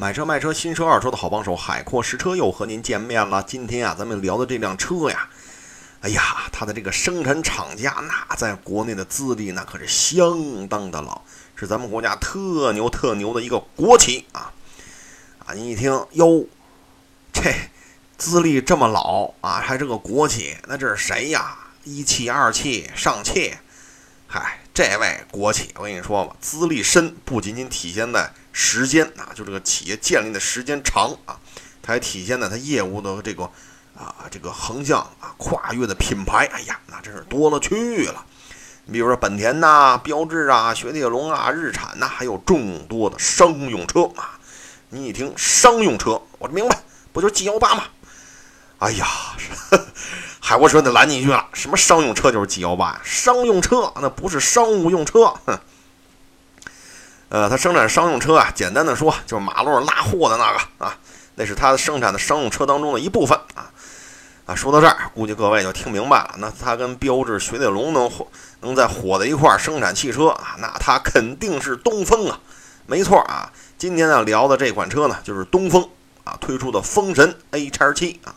买车卖车，新车二手车的好帮手，海阔试车又和您见面了。今天啊，咱们聊的这辆车呀，哎呀，它的这个生产厂家那在国内的资历那可是相当的老，是咱们国家特牛特牛的一个国企啊啊！你一听哟，这资历这么老啊，还是个国企，那这是谁呀？一汽、二汽、上汽，嗨，这位国企，我跟你说吧，资历深不仅仅体现在。时间啊，就这个企业建立的时间长啊，它还体现在它业务的这个啊这个横向啊跨越的品牌，哎呀，那真是多了去了。你比如说本田呐、标致啊、雪铁龙啊、日产呐，还有众多的商用车啊。你一听商用车，我明白，不就是 G 幺八吗？哎呀，海沃车得拦你一句了，什么商用车就是 G 幺八呀？商用车那不是商务用车，哼。呃，它生产商用车啊，简单的说就是马路上拉货的那个啊，那是它生产的商用车当中的一部分啊啊。说到这儿，估计各位就听明白了。那它跟标致、雪铁龙能火能在火在一块儿生产汽车啊，那它肯定是东风啊，没错啊。今天要聊的这款车呢，就是东风啊推出的风神 A 叉七啊。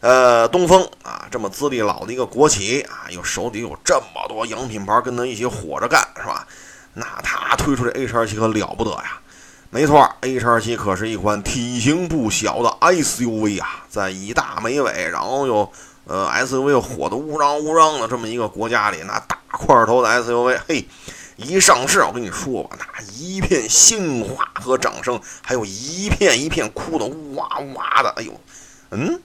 呃，东风啊，这么资历老的一个国企啊，又手底有这么多洋品牌跟他一起火着干，是吧？那他推出的 A 叉七可了不得呀！没错，A 叉七可是一款体型不小的 SUV 啊，在以大没尾，然后又呃 SUV 又火的乌嚷乌嚷的这么一个国家里，那大块头的 SUV，嘿，一上市，我跟你说吧，那一片鲜花和掌声，还有一片一片哭的呜哇呜哇的，哎呦，嗯，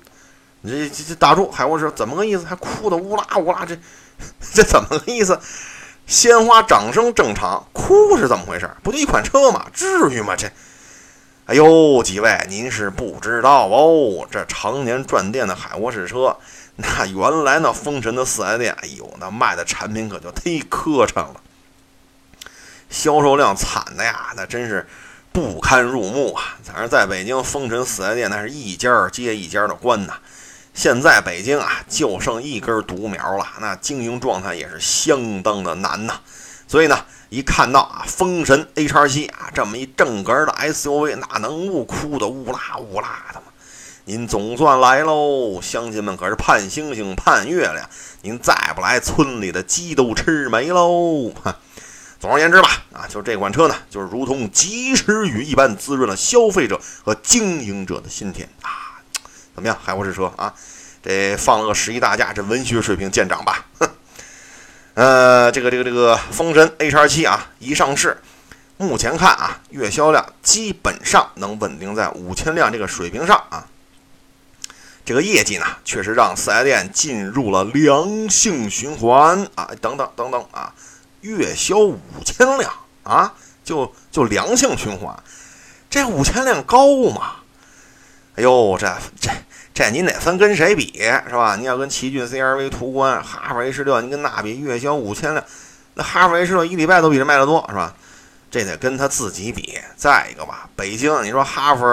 这这这打住，海沃士怎么个意思？还哭的乌拉乌拉，这这怎么个意思？鲜花掌声正常，哭是怎么回事？不就一款车吗？至于吗？这，哎呦，几位您是不知道哦。这常年转店的海沃士车，那原来那风神的四 S 店，哎呦，那卖的产品可就忒磕碜了，销售量惨的呀，那真是不堪入目啊。反正在北京，风神四 S 店那是一家接一家的关呐。现在北京啊，就剩一根独苗了，那经营状态也是相当的难呐。所以呢，一看到啊，风神 A 叉七啊，这么一正格的 SUV，那能不哭的乌拉乌拉的吗？您总算来喽，乡亲们可是盼星星盼月亮，您再不来，村里的鸡都吃没喽。哈，总而言之吧，啊，就这款车呢，就是如同及时雨一般滋润了消费者和经营者的心田啊。怎么样，海沃士车啊？这放了个十一大假，这文学水平见长吧？哼，呃，这个这个这个风神 A 叉七啊，一上市，目前看啊，月销量基本上能稳定在五千辆这个水平上啊。这个业绩呢，确实让四 S 店进入了良性循环啊。等等等等啊，月销五千辆啊，就就良性循环，这五千辆高吗？哎呦，这这这您得分跟谁比是吧？你要跟奇骏 CR-V、途观、哈弗 H 六，你跟那比，月销五千辆，那哈弗 H 六一礼拜都比这卖的多是吧？这得跟他自己比。再一个吧，北京你说哈弗，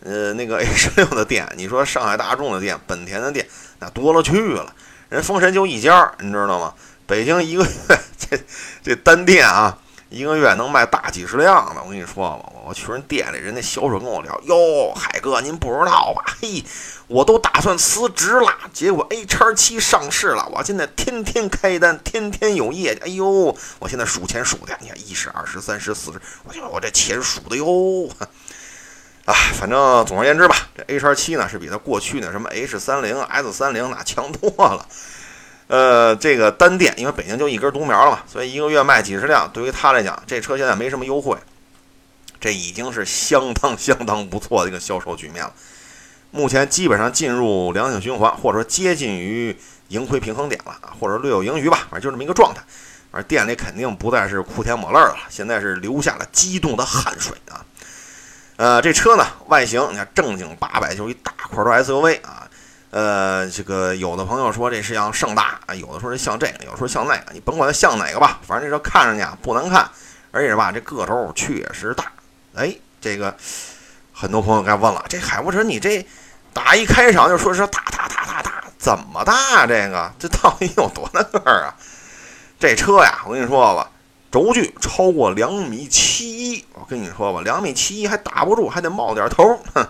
呃，那个 H 六的店，你说上海大众的店、本田的店，那多了去了。人风神就一家，你知道吗？北京一个月 这这单店啊。一个月能卖大几十辆的，我跟你说吧，我去人店里，人家销售跟我聊，哟，海哥您不知道吧？嘿，我都打算辞职了，结果 A 叉七上市了，我现在天天开单，天天有业绩。哎呦，我现在数钱数的，你看一十、二十、三十、四十，我觉我这钱数的哟。啊，反正总而言之吧，这 A 叉七呢是比它过去那什么 H 三零、S 三零那强多了。呃，这个单店，因为北京就一根独苗了嘛，所以一个月卖几十辆，对于他来讲，这车现在没什么优惠，这已经是相当相当不错的一个销售局面了。目前基本上进入良性循环，或者说接近于盈亏平衡点了，或者略有盈余吧，反正就这么一个状态。而店里肯定不再是哭天抹泪了，现在是流下了激动的汗水啊。呃，这车呢，外形你看正经八百就是一大块的 SUV 啊。呃，这个有的朋友说这是像盛大啊，有的说是像这个，有的说像那个，你甭管它像哪个吧，反正这车看上去啊不难看，而且吧这个头确实大。哎，这个很多朋友该问了，这海沃车你这打一开场就说是大大大大大，怎么大？这个这到底有多大个儿啊？这车呀，我跟你说吧，轴距超过两米。七一，我跟你说吧，两米七一还打不住，还得冒点头。哼，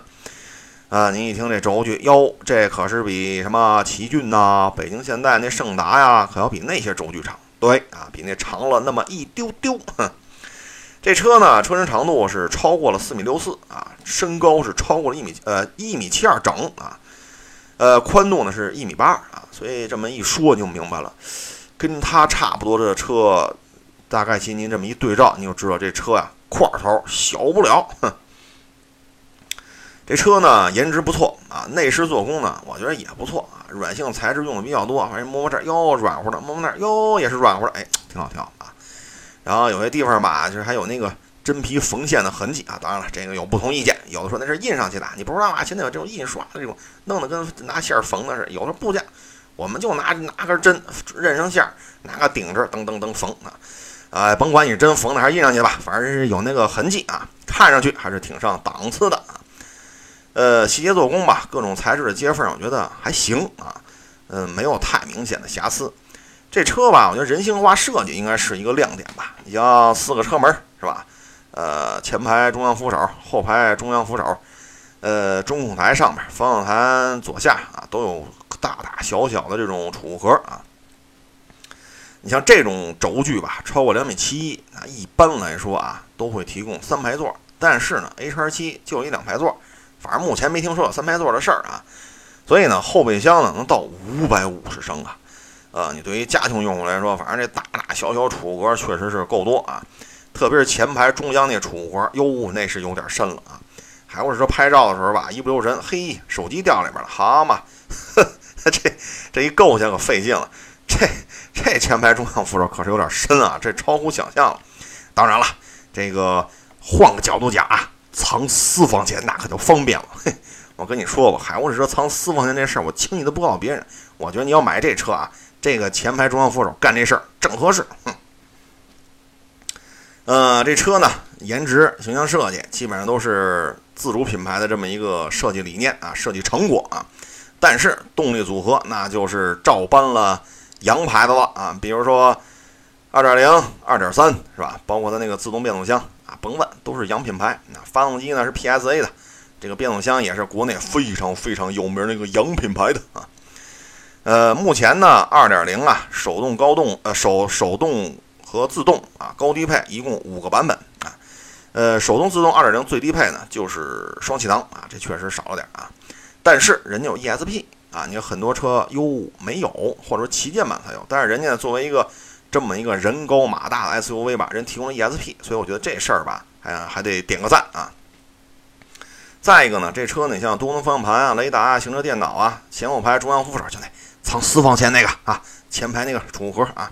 啊，您一听这轴距，哟，这可是比什么奇骏呐、北京现代那胜达呀，可要比那些轴距长。对啊，比那长了那么一丢丢。哼，这车呢，车身长度是超过了四米六四啊，身高是超过了一米呃一米七二整啊，呃，宽度呢是一米八啊，所以这么一说你就明白了，跟它差不多的车。大概其您这么一对照，你就知道这车呀块头小不了。哼，这车呢颜值不错啊，内饰做工呢我觉得也不错啊，软性材质用的比较多，反正摸摸这儿哟软乎的，摸摸那儿哟也是软乎的，哎，挺好挺好啊。然后有些地方吧，就是还有那个真皮缝线的痕迹啊。当然了，这个有不同意见，有的说那是印上去的，你不知道啊？现在有这种印刷的这种，弄得跟拿线缝的似的，有的部件我们就拿拿根针认上线，拿个顶着噔噔噔缝啊。哎，甭管你是真缝的还是印上去吧，反正是有那个痕迹啊，看上去还是挺上档次的。呃，细节做工吧，各种材质的接缝，我觉得还行啊。嗯，没有太明显的瑕疵。这车吧，我觉得人性化设计应该是一个亮点吧。你像四个车门是吧？呃，前排中央扶手，后排中央扶手，呃，中控台上面，方向盘左下啊，都有大大小小的这种储物盒啊。你像这种轴距吧，超过两米七一，啊，一般来说啊，都会提供三排座。但是呢，H R 七就一两排座，反正目前没听说有三排座的事儿啊。所以呢，后备箱呢能到五百五十升啊。呃，你对于家庭用户来说，反正这大大小小储物格确实是够多啊。特别是前排中央那储物格，哟，那是有点深了啊。还或者说拍照的时候吧，一不留神，嘿，手机掉里边了，好嘛，这这一够下可费劲了。这这前排中央扶手可是有点深啊，这超乎想象了。当然了，这个换个角度讲啊，藏私房钱那可就方便了。嘿，我跟你说吧，海沃士车藏私房钱这事儿，我轻易都不告诉别人。我觉得你要买这车啊，这个前排中央扶手干这事儿正合适。哼，呃，这车呢，颜值、形象设计基本上都是自主品牌的这么一个设计理念啊，设计成果啊。但是动力组合那就是照搬了。洋牌子了啊，比如说二点零、二点三是吧？包括它那个自动变速箱啊，甭问，都是洋品牌。那发动机呢是 PSA 的，这个变速箱也是国内非常非常有名的一个洋品牌的啊。呃，目前呢，二点零啊，手动、高动呃手手动和自动啊，高低配一共五个版本啊。呃，手动自动二点零最低配呢就是双气囊啊，这确实少了点啊。但是人家有 ESP。啊，你很多车哟没有，或者说旗舰版才有，但是人家作为一个这么一个人高马大的 SUV 吧，人提供了 ESP，所以我觉得这事儿吧，还还得点个赞啊。再一个呢，这车你像多功能方向盘啊、雷达啊、行车电脑啊、前后排中央扶手就那藏私房钱那个啊、前排那个储物盒啊，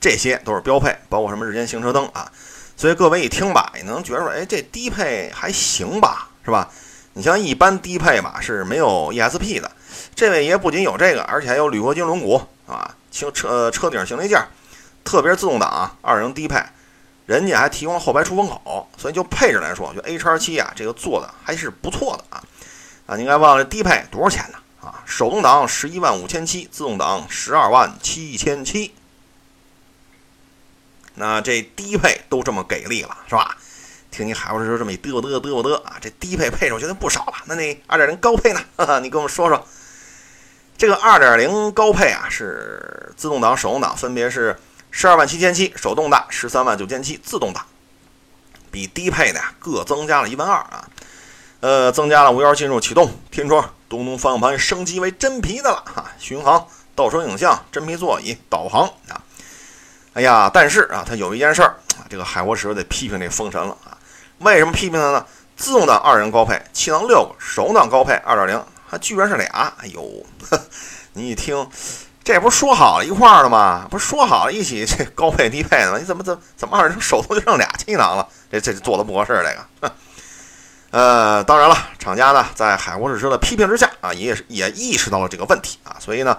这些都是标配，包括什么日间行车灯啊。所以各位一听吧，也能觉得说，哎，这低配还行吧，是吧？你像一般低配吧是没有 ESP 的。这位爷不仅有这个，而且还有铝合金轮毂啊，车车车顶行李架，特别是自动挡啊二零低配，人家还提供了后排出风口，所以就配置来说，就 A 叉七啊，这个做的还是不错的啊啊！你应该忘了低配多少钱呢？啊，手动挡十一万五千七，自动挡十二万七千七，那这低配都这么给力了，是吧？听你海沃士车这么一嘚嘚嘚嘚嘚啊，这低配配置我觉得不少了。那那二点零高配呢？哈哈，你跟我们说说。这个二点零高配啊，是自动挡、手动挡分别是十二万七千七，手动挡十三万九千七，自动挡比低配的呀各增加了一万二啊。呃，增加了无钥匙进入、启动、天窗、多功能方向盘升级为真皮的了哈，巡航、倒车影像、真皮座椅、导航啊。哎呀，但是啊，它有一件事儿啊，这个海沃士得批评这风神了啊。为什么批评它呢？自动挡二人高配，气囊六个，手动挡高配二点零。它居然是俩！哎呦，你一听，这不是说好了一块儿的吗？不是说好了一起 这高配低配的吗？你怎么怎怎么二人手头就剩俩气囊了？这这做的不合适，这个。呃，当然了，厂家呢在海沃士车的批评之下啊，也也意识到了这个问题啊，所以呢，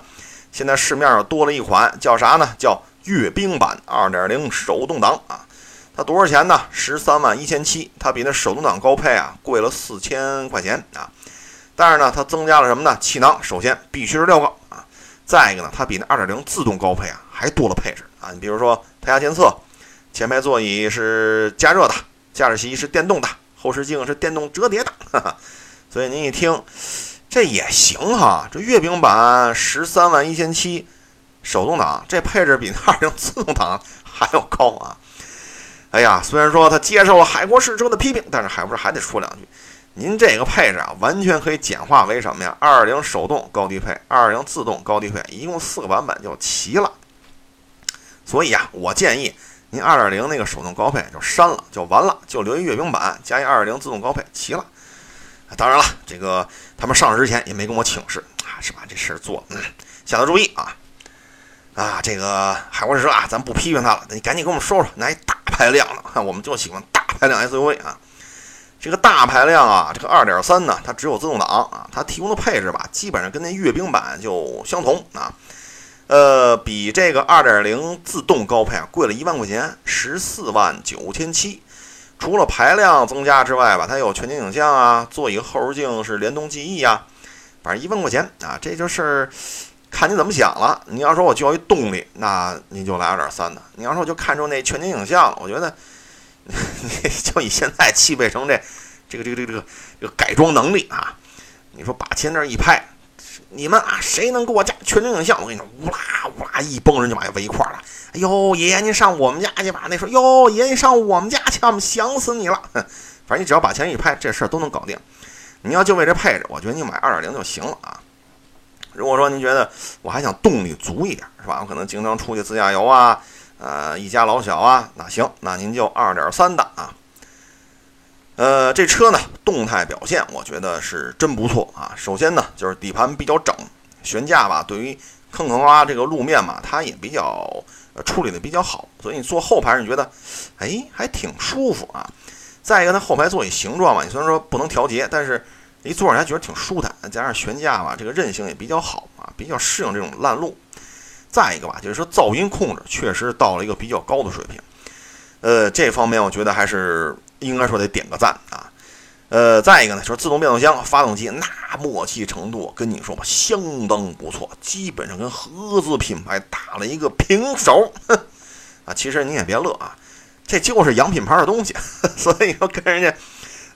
现在市面上多了一款叫啥呢？叫阅兵版2.0手动挡啊。它多少钱呢？十三万一千七，它比那手动挡高配啊贵了四千块钱啊。但是呢，它增加了什么呢？气囊首先必须是六个，再一个呢，它比那二点零自动高配啊还多了配置啊。你比如说胎压监测，前排座椅是加热的，驾驶席是电动的，后视镜是电动折叠的，哈哈。所以您一听，这也行哈。这月饼版十三万一千七，手动挡这配置比那二零自动挡还要高啊！哎呀，虽然说他接受了海阔试车的批评，但是海博士还得说两句。您这个配置啊，完全可以简化为什么呀？二零手动高低配，二零自动高低配，一共四个版本就齐了。所以啊，我建议您二点零那个手动高配就删了，就完了，就留一阅兵版加一二点零自动高配，齐了。当然了，这个他们上市之前也没跟我请示啊，是吧？这事儿做，嗯，下次注意啊。啊，这个海沃士车啊，咱不批评他了，你赶紧给我们说说，那一大排量的，我们就喜欢大排量 SUV 啊。这个大排量啊，这个二点三呢，它只有自动挡啊，它提供的配置吧，基本上跟那阅兵版就相同啊。呃，比这个二点零自动高配啊贵了一万块钱，十四万九千七。除了排量增加之外吧，它有全景影像啊，座椅后视镜是联动记忆啊，反正一万块钱啊，这就是 看你怎么想了。你要说我就要一动力，那你就来二点三的；你要说我就看中那全景影像，我觉得。就以现在汽配城这，这个这个这个这个改装能力啊，你说把钱那一拍，你们啊谁能给我加全景影像？我跟你说，呜啦呜啦一帮人就把围一块了。哎呦，爷爷您上我们家去吧。那说哟，爷爷上我们家去，我们想死你了。反正你只要把钱一拍，这事儿都能搞定。你要就为这配置，我觉得你买二点零就行了啊。如果说您觉得我还想动力足一点，是吧？我可能经常出去自驾游啊。呃，一家老小啊，那行，那您就二点三的啊。呃，这车呢，动态表现我觉得是真不错啊。首先呢，就是底盘比较整，悬架吧，对于坑坑洼洼这个路面嘛，它也比较呃处理的比较好，所以你坐后排你觉得，哎，还挺舒服啊。再一个，它后排座椅形状嘛，你虽然说不能调节，但是一坐上还觉得挺舒坦，加上悬架吧，这个韧性也比较好啊，比较适应这种烂路。再一个吧，就是说噪音控制确实到了一个比较高的水平，呃，这方面我觉得还是应该说得点个赞啊。呃，再一个呢，说自动变速箱、发动机，那默契程度跟你说吧，相当不错，基本上跟合资品牌打了一个平手。啊，其实你也别乐啊，这就是洋品牌的东西，所以要跟人家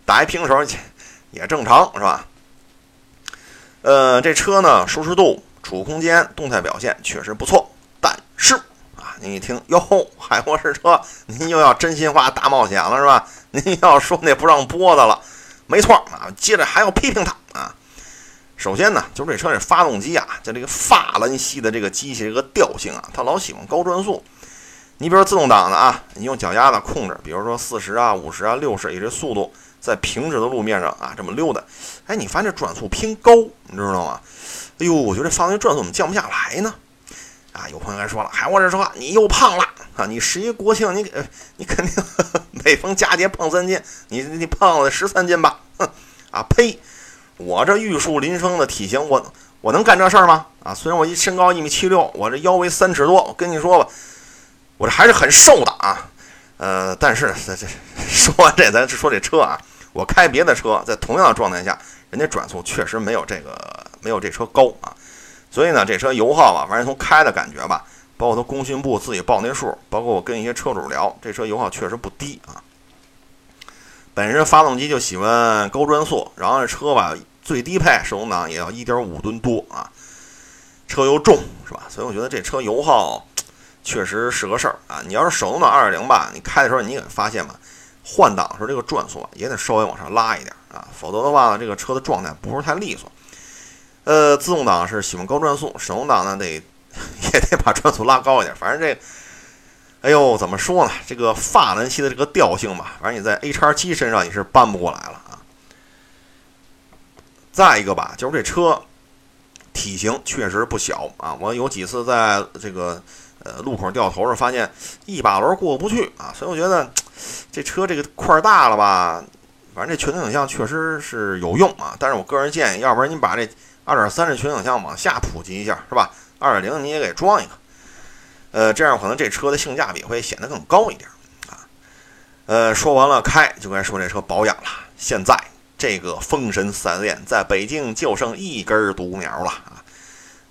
打一平手也正常，是吧？呃，这车呢，舒适度。储物空间、动态表现确实不错，但是啊，您一听哟，海博士车，您又要真心话大冒险了是吧？您要说那不让播的了，没错啊，接着还要批评他啊。首先呢，就是这车这发动机啊，就这个法兰西的这个机器这个调性啊，它老喜欢高转速。你比如说自动挡的啊，你用脚丫子控制，比如说四十啊、五十啊、六十，以这速度在平直的路面上啊这么溜达，哎，你发现这转速偏高，你知道吗？哎呦，我觉得这发动机转速怎么降不下来呢？啊，有朋友还说了，还我这说话你又胖了啊！你十一国庆，你给，你肯定每逢佳节胖三斤，你你胖了十三斤吧？哼！啊呸！我这玉树临风的体型，我我能干这事儿吗？啊，虽然我一身高一米七六，我这腰围三尺多，我跟你说吧，我这还是很瘦的啊。呃，但是这这 说完这，咱说这车啊，我开别的车，在同样的状态下。人家转速确实没有这个没有这车高啊，所以呢，这车油耗啊，反正从开的感觉吧，包括它工信部自己报那数，包括我跟一些车主聊，这车油耗确实不低啊。本身发动机就喜欢高转速，然后这车吧，最低配手动挡也要一点五吨多啊，车又重是吧？所以我觉得这车油耗 确实是个事儿啊。你要是手动挡二点零吧，你开的时候你也发现吧，换挡时候这个转速也得稍微往上拉一点。啊，否则的话呢，这个车的状态不是太利索。呃，自动挡是喜欢高转速，手动挡呢得 也得把转速拉高一点。反正这，哎呦，怎么说呢？这个法兰西的这个调性吧，反正你在 A 叉七身上你是搬不过来了啊。再一个吧，就是这车体型确实不小啊。我有几次在这个呃路口掉头时，发现一把轮过不去啊，所以我觉得这车这个块大了吧。反正这全景影像确实是有用啊，但是我个人建议，要不然你把这二点三这全景影像往下普及一下，是吧？二点零你也给装一个，呃，这样可能这车的性价比会显得更高一点啊。呃，说完了开，就该说这车保养了。现在这个风神四 S 店在北京就剩一根独苗了啊。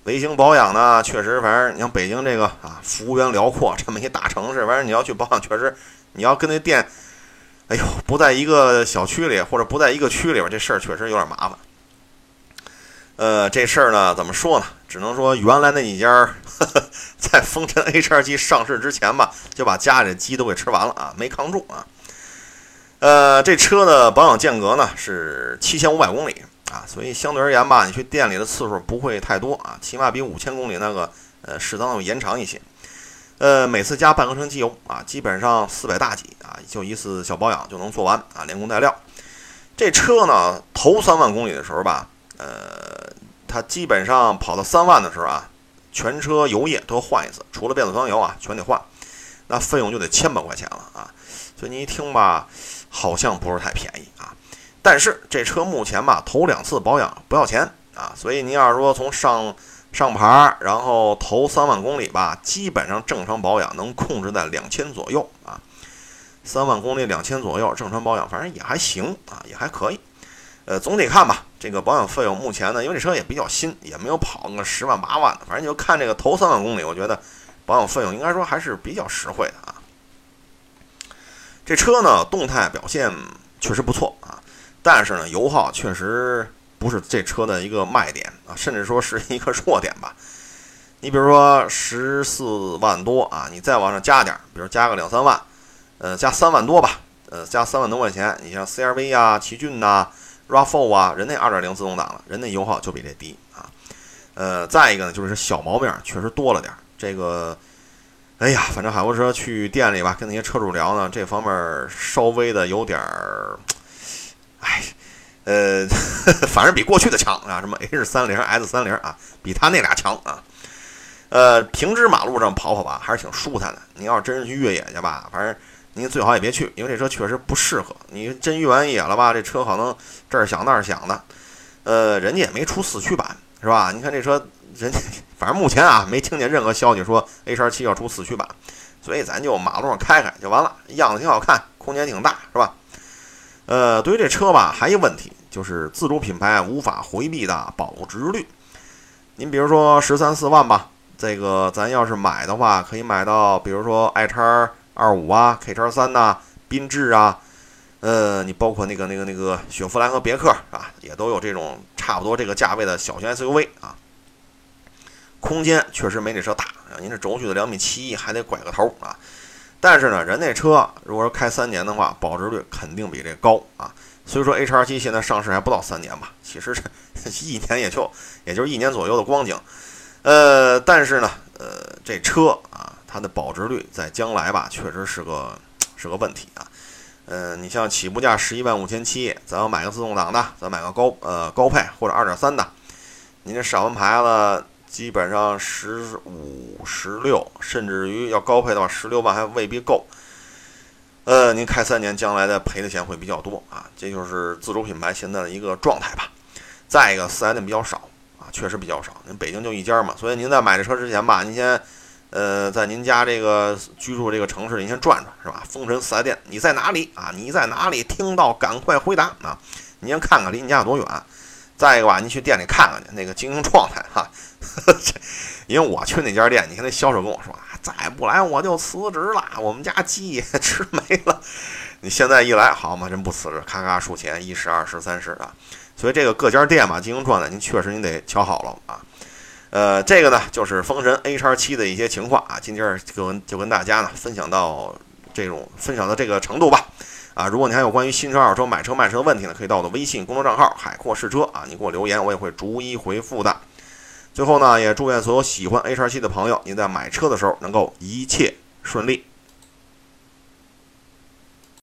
维修保养呢，确实，反正你像北京这个啊，幅员辽阔这么一大城市，反正你要去保养，确实你要跟那店。哎呦，不在一个小区里或者不在一个区里边，这事儿确实有点麻烦。呃，这事儿呢，怎么说呢？只能说原来那几家 在风尘 H2 上市之前吧，就把家里的鸡都给吃完了啊，没扛住啊。呃，这车的保养间隔呢是七千五百公里啊，所以相对而言吧，你去店里的次数不会太多啊，起码比五千公里那个呃适当的延长一些。呃，每次加半合成机油啊，基本上四百大几啊，就一次小保养就能做完啊，连工带料。这车呢，头三万公里的时候吧，呃，它基本上跑到三万的时候啊，全车油液都换一次，除了变速箱油啊，全得换，那费用就得千把块钱了啊。所以你一听吧，好像不是太便宜啊。但是这车目前吧，头两次保养不要钱啊，所以你要是说从上上牌，然后头三万公里吧，基本上正常保养能控制在两千左右啊。三万公里两千左右，正常保养反正也还行啊，也还可以。呃，总体看吧，这个保养费用目前呢，因为这车也比较新，也没有跑个十万八万的，反正就看这个头三万公里，我觉得保养费用应该说还是比较实惠的啊。这车呢，动态表现确实不错啊，但是呢，油耗确实。不是这车的一个卖点啊，甚至说是一个弱点吧。你比如说十四万多啊，你再往上加点，比如加个两三万，呃，加三万多吧，呃，加三万多块钱。你像 CRV 啊、奇骏呐、RAV4 啊，人那二点零自动挡了，人那油耗就比这低啊。呃，再一个呢，就是小毛病确实多了点。这个，哎呀，反正海沃车去店里吧，跟那些车主聊呢，这方面稍微的有点儿，哎。呃，反正比过去的强啊，什么 H 三零、S 三零啊，比他那俩强啊。呃，平直马路上跑跑吧，还是挺舒坦的。你要是真是去越野去吧，反正您最好也别去，因为这车确实不适合。你真越完野了吧，这车可能这儿响那儿响的。呃，人家也没出四驱版，是吧？你看这车，人家反正目前啊，没听见任何消息说 H 二七要出四驱版，所以咱就马路上开开就完了，样子挺好看，空间挺大，是吧？呃，对于这车吧，还一问题。就是自主品牌无法回避的保值率。您比如说十三四万吧，这个咱要是买的话，可以买到，比如说 i 叉二五啊、K 叉三呐、缤智啊，呃，你包括那个那个那个雪佛兰和别克啊，也都有这种差不多这个价位的小型 SUV 啊。空间确实没这车大，您这轴距的两米七一还得拐个头啊。但是呢，人那车如果说开三年的话，保值率肯定比这高啊。所以说，H R 七现在上市还不到三年吧，其实这 一年也就也就是一年左右的光景。呃，但是呢，呃，这车啊，它的保值率在将来吧，确实是个是个问题啊。呃，你像起步价十一万五千七，咱要买个自动挡的，咱买个高呃高配或者二点三的，您这上完牌了，基本上十五、十六，甚至于要高配的话，十六万还未必够。呃，您开三年，将来的赔的钱会比较多啊，这就是自主品牌现在的一个状态吧。再一个，四 S 店比较少啊，确实比较少。您北京就一家嘛，所以您在买这车之前吧，您先，呃，在您家这个居住这个城市，您先转转，是吧？风神四 S 店，你在哪里啊？你在哪里？听到赶快回答啊！您先看看离你家有多远。再一个吧，您去店里看看去，那个经营状态哈。因为我去那家店，你看那销售跟我说啊。再不来我就辞职了，我们家鸡也吃没了。你现在一来好嘛，真不辞职，咔咔数钱，一十、二十、三十啊。所以这个各家店嘛，经营状态您确实您得瞧好了啊。呃，这个呢就是风神 A 叉七的一些情况啊。今天就跟就跟大家呢分享到这种分享到这个程度吧。啊，如果你还有关于新车、二手车、买车、卖车的问题呢，可以到我的微信公众账号“海阔试车”啊，你给我留言，我也会逐一回复的。最后呢，也祝愿所有喜欢 HR 七的朋友，您在买车的时候能够一切顺利。